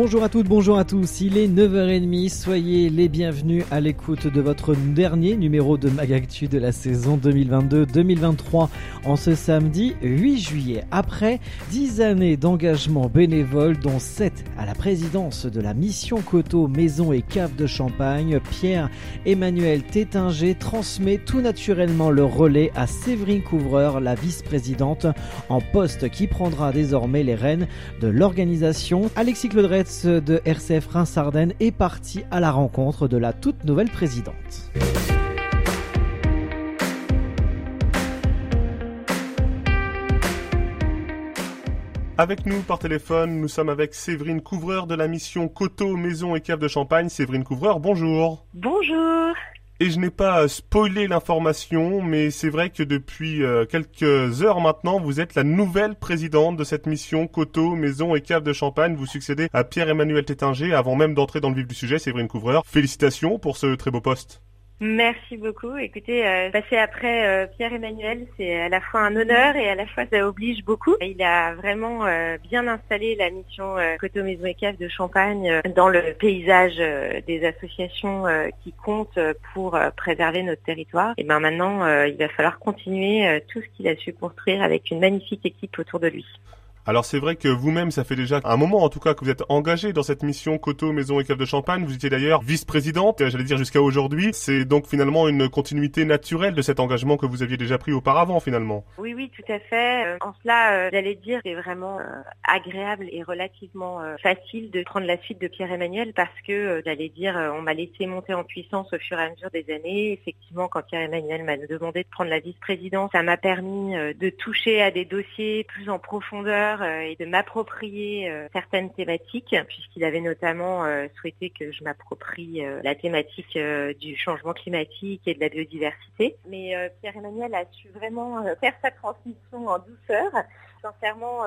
Bonjour à toutes, bonjour à tous, il est 9h30, soyez les bienvenus à l'écoute de votre dernier numéro de Magactu de la saison 2022-2023 en ce samedi 8 juillet. Après 10 années d'engagement bénévole dont 7 à la présidence de la mission Coteau Maison et Cave de Champagne, Pierre-Emmanuel Tétinger transmet tout naturellement le relais à Séverine Couvreur, la vice-présidente en poste qui prendra désormais les rênes de l'organisation. Alexis Claudret de RCF Reims-Ardennes est parti à la rencontre de la toute nouvelle présidente. Avec nous par téléphone, nous sommes avec Séverine Couvreur de la mission Coteau, Maison et Cave de Champagne. Séverine Couvreur, bonjour. Bonjour. Et je n'ai pas spoilé l'information, mais c'est vrai que depuis euh, quelques heures maintenant, vous êtes la nouvelle présidente de cette mission Coteau, Maison et Cave de Champagne. Vous succédez à Pierre-Emmanuel Tétinger avant même d'entrer dans le vif du sujet, Séverine Couvreur. Félicitations pour ce très beau poste. Merci beaucoup. Écoutez, euh, passer après euh, Pierre-Emmanuel, c'est à la fois un honneur et à la fois ça oblige beaucoup. Il a vraiment euh, bien installé la mission euh, Coteau Maison et de Champagne euh, dans le paysage euh, des associations qui comptent pour préserver notre territoire. Et ben maintenant, il va falloir continuer tout ce qu'il a su construire avec une magnifique équipe autour de lui. Alors c'est vrai que vous-même, ça fait déjà un moment en tout cas que vous êtes engagé dans cette mission Coteau, Maison et Cave de Champagne. Vous étiez d'ailleurs vice-présidente, j'allais dire jusqu'à aujourd'hui. C'est donc finalement une continuité naturelle de cet engagement que vous aviez déjà pris auparavant finalement. Oui, oui, tout à fait. Euh, En cela, euh, j'allais dire, c'est vraiment euh, agréable et relativement euh, facile de prendre la suite de Pierre-Emmanuel parce que, euh, j'allais dire, euh, on m'a laissé monter en puissance au fur et à mesure des années. Effectivement, quand Pierre-Emmanuel m'a demandé de prendre la vice-présidence, ça m'a permis euh, de toucher à des dossiers plus en profondeur euh, et de m'approprier euh, certaines thématiques, puisqu'il avait notamment euh, souhaité que je m'approprie la thématique du changement climatique et de la biodiversité. Mais Pierre-Emmanuel a su vraiment faire sa transmission en douceur. Sincèrement,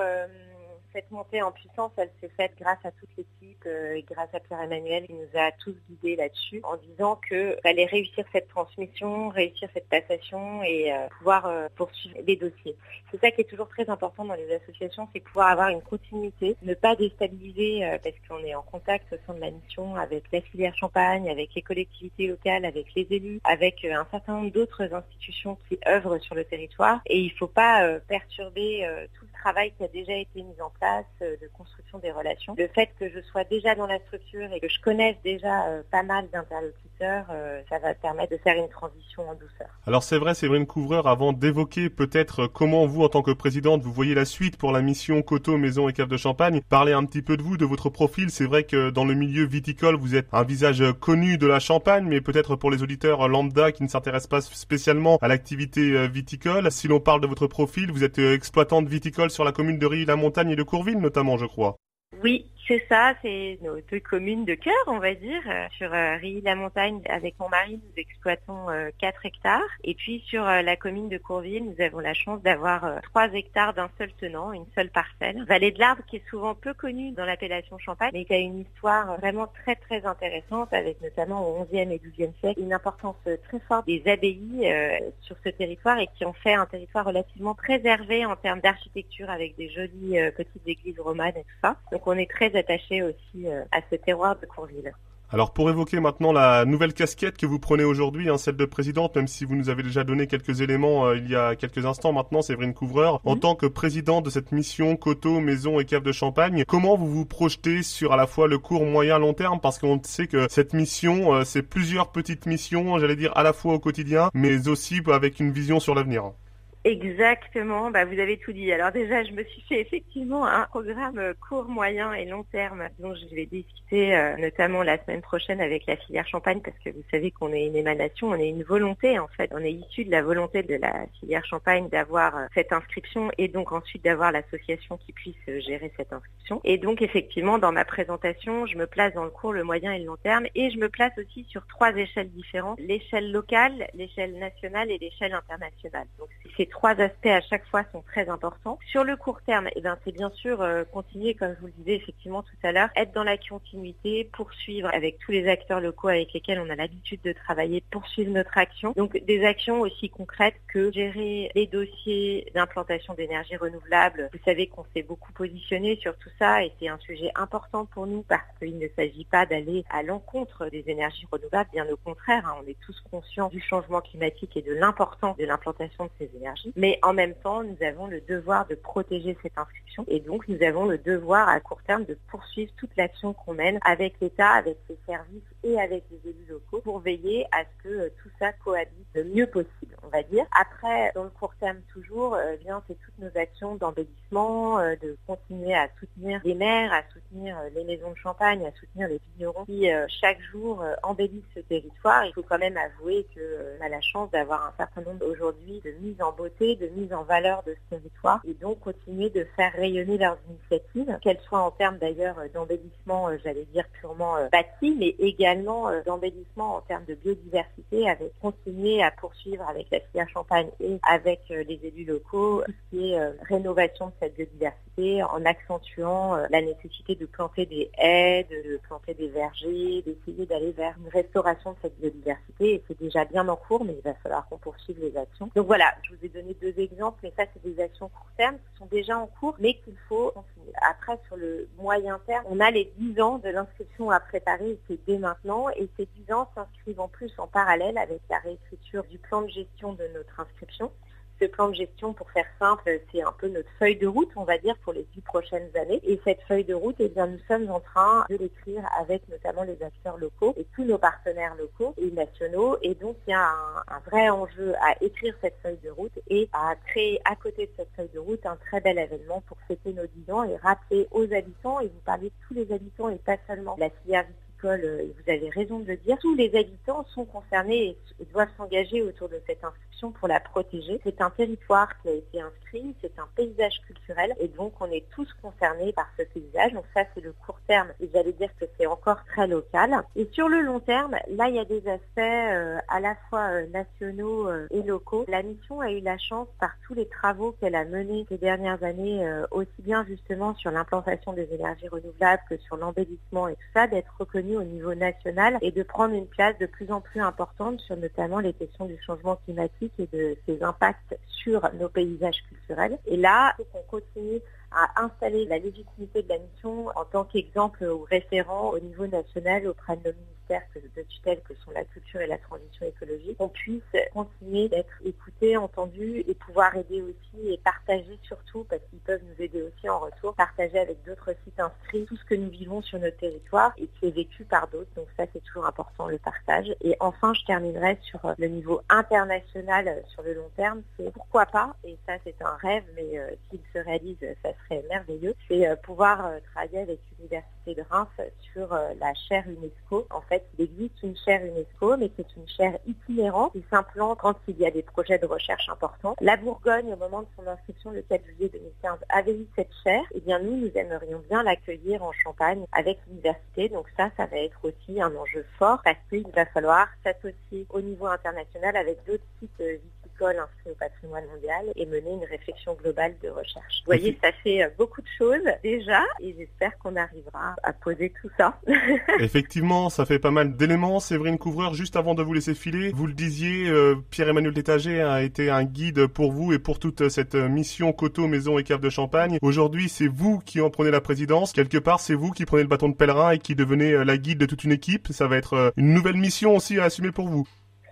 cette montée en puissance, elle s'est faite grâce à toute l'équipe euh, et grâce à Pierre-Emmanuel qui nous a tous guidés là-dessus en disant que fallait réussir cette transmission, réussir cette passation et euh, pouvoir euh, poursuivre les dossiers. C'est ça qui est toujours très important dans les associations, c'est pouvoir avoir une continuité, ne pas déstabiliser euh, parce qu'on est en contact au sein de la mission avec la filière champagne, avec les collectivités locales, avec les élus, avec un certain nombre d'autres institutions qui œuvrent sur le territoire et il ne faut pas perturber tout travail qui a déjà été mis en place euh, de construction des relations. Le fait que je sois déjà dans la structure et que je connaisse déjà euh, pas mal d'interlocuteurs, euh, ça va permettre de faire une transition en douceur. Alors c'est vrai, Séverine Couvreur, avant d'évoquer peut-être comment vous, en tant que présidente, vous voyez la suite pour la mission Coteau, Maison et Cave de Champagne, parler un petit peu de vous, de votre profil. C'est vrai que dans le milieu viticole, vous êtes un visage connu de la Champagne, mais peut-être pour les auditeurs lambda qui ne s'intéressent pas spécialement à l'activité viticole. Si l'on parle de votre profil, vous êtes exploitante viticole sur la commune de Rilly-la-Montagne et de Courville notamment, je crois. Oui, c'est ça, c'est nos deux communes de cœur, on va dire. Euh, Sur euh, Rilly-la-Montagne, avec mon mari, nous exploitons euh, 4 hectares. Et puis sur euh, la commune de Courville, nous avons la chance d'avoir euh, 3 hectares d'un seul tenant, une seule parcelle. Vallée de l'Arbre qui est souvent peu connue dans l'appellation Champagne, mais qui a une histoire vraiment très très intéressante, avec notamment au XIe et XIIe siècle une importance euh, très forte des abbayes euh, sur ce territoire et qui ont fait un territoire relativement préservé en termes d'architecture avec des jolies euh, petites églises romanes et tout ça. Donc on est très attaché aussi euh, à ce terroir de Courville. Alors pour évoquer maintenant la nouvelle casquette que vous prenez aujourd'hui, hein, celle de présidente, même si vous nous avez déjà donné quelques éléments euh, il y a quelques instants maintenant, Séverine Couvreur, en tant que présidente de cette mission Coteau, Maison et Cave de Champagne, comment vous vous projetez sur à la fois le court, moyen, long terme? Parce qu'on sait que cette mission, euh, c'est plusieurs petites missions, j'allais dire à la fois au quotidien, mais aussi avec une vision sur l'avenir. Exactement, bah vous avez tout dit. Alors déjà, je me suis fait effectivement un programme court, moyen et long terme dont je vais discuter euh, notamment la semaine prochaine avec la filière Champagne parce que vous savez qu'on est une émanation, on est une volonté en fait. On est issu de la volonté de la filière Champagne d'avoir euh, cette inscription et donc ensuite d'avoir l'association qui puisse euh, gérer cette inscription. Et donc effectivement, dans ma présentation, je me place dans le court, le moyen et le long terme et je me place aussi sur trois échelles différentes, l'échelle locale, l'échelle nationale et l'échelle internationale. Donc c'est trois aspects à chaque fois sont très importants. Sur le court terme, eh ben, c'est bien sûr euh, continuer, comme je vous le disais effectivement tout à l'heure, être dans la continuité, poursuivre avec tous les acteurs locaux avec lesquels on a l'habitude de travailler, poursuivre notre action. Donc des actions aussi concrètes que gérer les dossiers d'implantation d'énergie renouvelable. Vous savez qu'on s'est beaucoup positionné sur tout ça et c'est un sujet important pour nous parce qu'il ne s'agit pas d'aller à l'encontre des énergies renouvelables, bien au contraire, hein. on est tous conscients du changement climatique et de l'importance de l'implantation de ces énergies. Mais en même temps, nous avons le devoir de protéger cette inscription et donc nous avons le devoir à court terme de poursuivre toute l'action qu'on mène avec l'État, avec ses services et avec les élus locaux pour veiller à ce que euh, tout ça cohabite le mieux possible, on va dire. Après, dans le court terme toujours, euh, bien c'est toutes nos actions d'embellissement, euh, de continuer à soutenir les maires, à soutenir les maisons de champagne, à soutenir les vignerons qui chaque jour embellissent ce territoire. Il faut quand même avouer qu'on a la chance d'avoir un certain nombre aujourd'hui de mise en beauté, de mise en valeur de ce territoire et donc continuer de faire rayonner leurs initiatives, qu'elles soient en termes d'ailleurs d'embellissement, j'allais dire purement bâti, mais également d'embellissement en termes de biodiversité, avec continuer à poursuivre avec la filière Champagne et avec les élus locaux tout ce qui est rénovation de cette biodiversité en accentuant la nécessité de planter des haies, de planter des vergers, d'essayer d'aller vers une restauration de cette biodiversité. Et c'est déjà bien en cours, mais il va falloir qu'on poursuive les actions. Donc voilà, je vous ai donné deux exemples, mais ça c'est des actions court terme qui sont déjà en cours, mais qu'il faut. Après, sur le moyen terme, on a les 10 ans de l'inscription à préparer, c'est dès maintenant, et ces 10 ans s'inscrivent en plus en parallèle avec la réécriture du plan de gestion de notre inscription ce plan de gestion, pour faire simple, c'est un peu notre feuille de route, on va dire, pour les dix prochaines années. Et cette feuille de route, eh bien, nous sommes en train de l'écrire avec notamment les acteurs locaux et tous nos partenaires locaux et nationaux. Et donc, il y a un, vrai enjeu à écrire cette feuille de route et à créer à côté de cette feuille de route un très bel événement pour fêter nos dix ans et rappeler aux habitants, et vous parlez de tous les habitants et pas seulement la filière euh, vous avez raison de le dire, tous les habitants sont concernés et doivent s'engager autour de cette inscription pour la protéger. C'est un territoire qui a été inscrit, c'est un paysage culturel et donc on est tous concernés par ce paysage. Donc ça c'est le court terme et j'allais dire que c'est encore très local. Et sur le long terme, là il y a des aspects euh, à la fois euh, nationaux et locaux. La mission a eu la chance par tous les travaux qu'elle a menés ces dernières années, aussi bien justement sur l'implantation des énergies renouvelables que sur l'embellissement et tout ça, d'être reconnue au niveau national et de prendre une place de plus en plus importante sur notamment les questions du changement climatique et de ses impacts sur nos paysages culturels. Et là, il qu'on continue à installer la légitimité de la mission en tant qu'exemple ou référent au niveau national auprès de nos de tutelle que sont la culture et la transition écologique, qu'on puisse continuer d'être écouté, entendu et pouvoir aider aussi et partager surtout, parce qu'ils peuvent nous aider aussi en retour, partager avec d'autres sites inscrits tout ce que nous vivons sur notre territoire et qui est vécu par d'autres. Donc ça, c'est toujours important, le partage. Et enfin, je terminerai sur le niveau international sur le long terme. C'est pourquoi pas, et ça c'est un rêve, mais euh, s'il se réalise, ça serait merveilleux, c'est euh, pouvoir euh, travailler avec l'Université de Reims sur euh, la chaire UNESCO. En fait, il existe une chaire UNESCO, mais c'est une chaire itinérante qui s'implante quand il y a des projets de recherche importants. La Bourgogne, au moment de son inscription le 4 juillet 2015, avait eu cette chaire. Eh bien, nous, nous aimerions bien l'accueillir en Champagne avec l'université. Donc ça, ça va être aussi un enjeu fort parce qu'il va falloir s'associer au niveau international avec d'autres sites inscrit au patrimoine mondial et mener une réflexion globale de recherche. Vous voyez, ça fait euh, beaucoup de choses déjà et j'espère qu'on arrivera à poser tout ça. Effectivement, ça fait pas mal d'éléments. Séverine Couvreur, juste avant de vous laisser filer, vous le disiez, euh, Pierre-Emmanuel Détager a été un guide pour vous et pour toute cette mission Coteau, Maison et Cave de Champagne. Aujourd'hui, c'est vous qui en prenez la présidence. Quelque part, c'est vous qui prenez le bâton de pèlerin et qui devenez euh, la guide de toute une équipe. Ça va être une nouvelle mission aussi à assumer pour vous.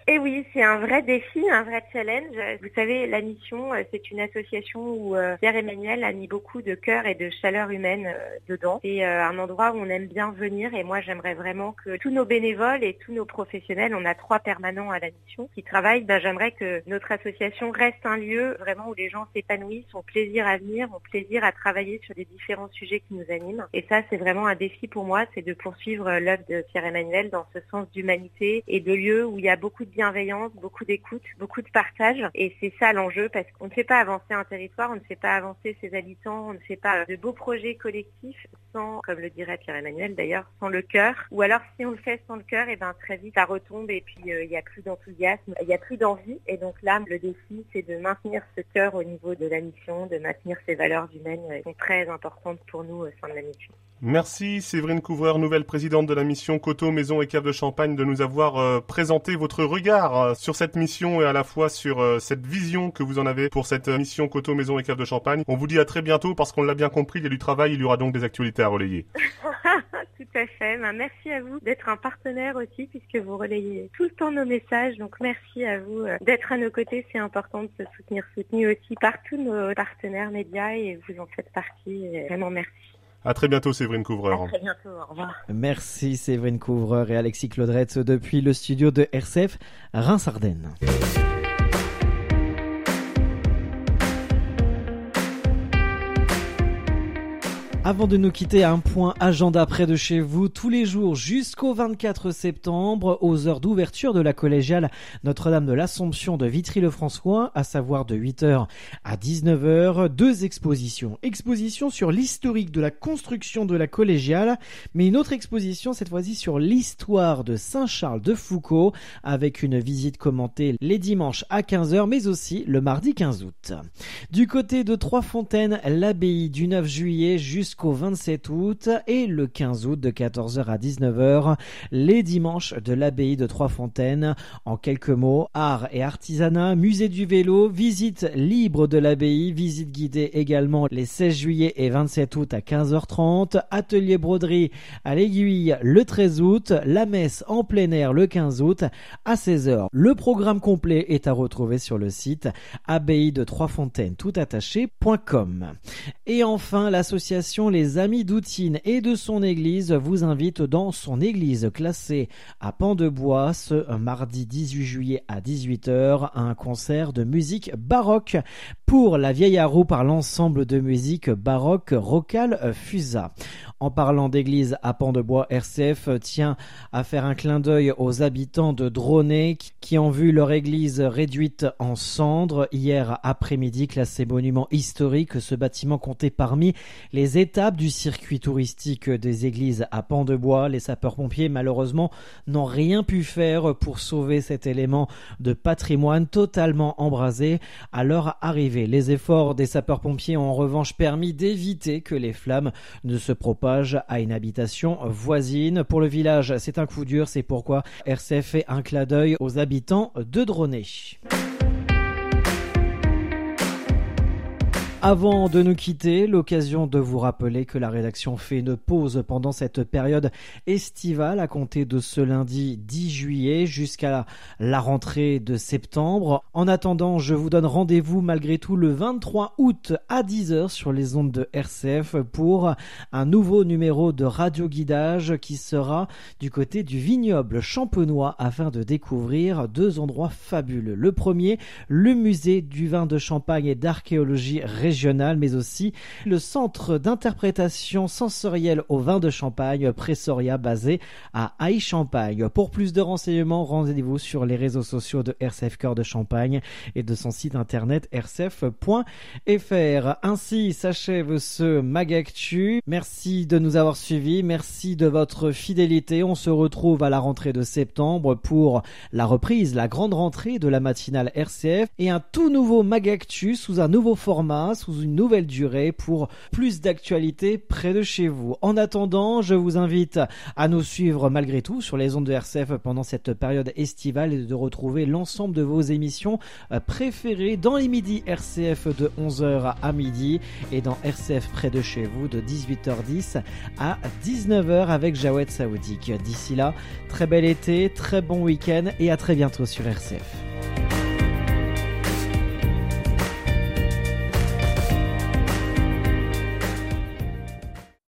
Et eh oui, c'est un vrai défi, un vrai challenge. Vous savez, la mission, euh, c'est une association où euh, Pierre-Emmanuel a mis beaucoup de cœur et de chaleur humaine euh, dedans. C'est un endroit où on aime bien venir et moi, j'aimerais vraiment que tous nos bénévoles et tous nos professionnels, on a trois permanents à la mission qui travaillent, ben, j'aimerais que notre association reste un lieu vraiment où les gens s'épanouissent, ont plaisir à venir, ont plaisir à travailler sur les différents sujets qui nous animent. Et ça, c'est vraiment un défi pour moi, c'est de poursuivre l'œuvre de Pierre-Emmanuel dans ce sens d'humanité et de lieu où il y a beaucoup de bienveillance, beaucoup d'écoute, beaucoup de partage. Et c'est ça l'enjeu parce qu'on ne fait pas avancer un territoire, on ne fait pas avancer ses habitants, on ne fait pas de beaux projets collectifs sans, comme le dirait Pierre-Emmanuel d'ailleurs, sans le cœur. Ou alors si on le fait sans le cœur, et eh ben très vite ça retombe et puis euh, il n'y a plus d'enthousiasme, il n'y a plus d'envie. Et donc là, le défi, c'est de maintenir ce cœur au niveau de la mission, de maintenir ces valeurs humaines qui sont très importantes pour nous au sein de la mission. Merci Séverine Couvreur, nouvelle présidente de la mission Coteau, Maison et Cave de Champagne, de nous avoir euh, présenté votre regard euh, sur cette mission et à la fois sur euh, cette vision que vous en avez pour cette mission Coteau, Maison et Cave de Champagne. On vous dit à très bientôt parce qu'on l'a bien compris, il y a du travail, il y aura donc des actualités à relayer. tout à fait. Ben, merci à vous d'être un partenaire aussi puisque vous relayez tout le temps nos messages. Donc merci à vous d'être à nos côtés. C'est important de se soutenir, soutenu aussi par tous nos partenaires médias et vous en faites partie. Vraiment merci. À très bientôt, Séverine Couvreur. À très bientôt, au revoir. Merci, Séverine Couvreur et Alexis Claudretz depuis le studio de RCF Reims-Ardennes. Avant de nous quitter, un point agenda près de chez vous tous les jours jusqu'au 24 septembre aux heures d'ouverture de la collégiale Notre-Dame de l'Assomption de Vitry-le-François, à savoir de 8h à 19h, deux expositions. Exposition sur l'historique de la construction de la collégiale, mais une autre exposition cette fois-ci sur l'histoire de Saint-Charles de Foucault avec une visite commentée les dimanches à 15h mais aussi le mardi 15 août. Du côté de Trois-Fontaines, l'abbaye du 9 juillet jusqu'au 27 août et le 15 août de 14h à 19h, les dimanches de l'abbaye de Trois-Fontaines. En quelques mots, art et artisanat, musée du vélo, visite libre de l'abbaye, visite guidée également les 16 juillet et 27 août à 15h30, atelier broderie à l'aiguille le 13 août, la messe en plein air le 15 août à 16h. Le programme complet est à retrouver sur le site abbaye de Trois-Fontaines toutattaché.com. Et enfin, l'association les Amis d'Outine et de son église vous invitent dans son église classée à Pan de Bois ce mardi 18 juillet à 18h à un concert de musique baroque pour la vieille roue par l'ensemble de musique baroque Rocal Fusa. En parlant d'église à Pan de Bois, RCF tient à faire un clin d'œil aux habitants de Dronay qui ont vu leur église réduite en cendres hier après-midi classé monument historique. Ce bâtiment comptait parmi les étapes du circuit touristique des églises à Pan de Bois. Les sapeurs-pompiers malheureusement n'ont rien pu faire pour sauver cet élément de patrimoine totalement embrasé à leur arrivée. Les efforts des sapeurs-pompiers ont en revanche permis d'éviter que les flammes ne se propagent à une habitation voisine. Pour le village, c'est un coup dur, c'est pourquoi RCF fait un clin d'œil aux habitants de Dronay. Avant de nous quitter, l'occasion de vous rappeler que la rédaction fait une pause pendant cette période estivale à compter de ce lundi 10 juillet jusqu'à la rentrée de septembre. En attendant, je vous donne rendez-vous malgré tout le 23 août à 10h sur les ondes de RCF pour un nouveau numéro de radio guidage qui sera du côté du vignoble champenois afin de découvrir deux endroits fabuleux. Le premier, le musée du vin de Champagne et d'archéologie mais aussi le centre d'interprétation sensorielle au vin de Champagne, Pressoria, basé à Haï-Champagne. Pour plus de renseignements, rendez-vous sur les réseaux sociaux de RCF Cœur de Champagne et de son site internet rcf.fr. Ainsi s'achève ce Magactu. Merci de nous avoir suivis. Merci de votre fidélité. On se retrouve à la rentrée de septembre pour la reprise, la grande rentrée de la matinale RCF et un tout nouveau Magactu sous un nouveau format sous une nouvelle durée pour plus d'actualités près de chez vous. En attendant, je vous invite à nous suivre malgré tout sur les ondes de RCF pendant cette période estivale et de retrouver l'ensemble de vos émissions euh, préférées dans les midis RCF de 11h à midi et dans RCF près de chez vous de 18h10 à 19h avec Jawed Saoudik. D'ici là, très bel été, très bon week-end et à très bientôt sur RCF.